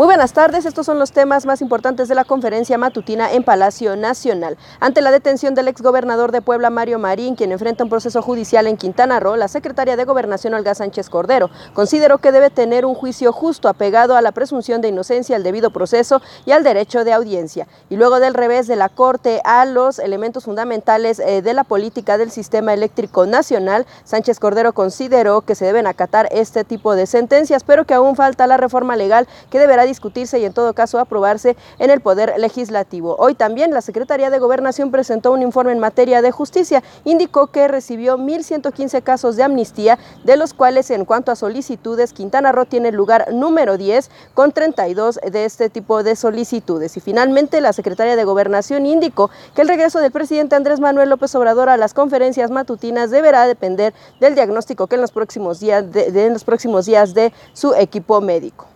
Muy buenas tardes, estos son los temas más importantes de la conferencia matutina en Palacio Nacional. Ante la detención del exgobernador de Puebla, Mario Marín, quien enfrenta un proceso judicial en Quintana Roo, la secretaria de Gobernación, Olga Sánchez Cordero, consideró que debe tener un juicio justo apegado a la presunción de inocencia, al debido proceso y al derecho de audiencia. Y luego del revés de la Corte a los elementos fundamentales eh, de la política del sistema eléctrico nacional, Sánchez Cordero consideró que se deben acatar este tipo de sentencias, pero que aún falta la reforma legal que deberá discutirse y en todo caso aprobarse en el Poder Legislativo. Hoy también la Secretaría de Gobernación presentó un informe en materia de justicia. Indicó que recibió 1.115 casos de amnistía, de los cuales en cuanto a solicitudes, Quintana Roo tiene el lugar número 10 con 32 de este tipo de solicitudes. Y finalmente la Secretaría de Gobernación indicó que el regreso del presidente Andrés Manuel López Obrador a las conferencias matutinas deberá depender del diagnóstico que en los próximos días de, en los próximos días de su equipo médico.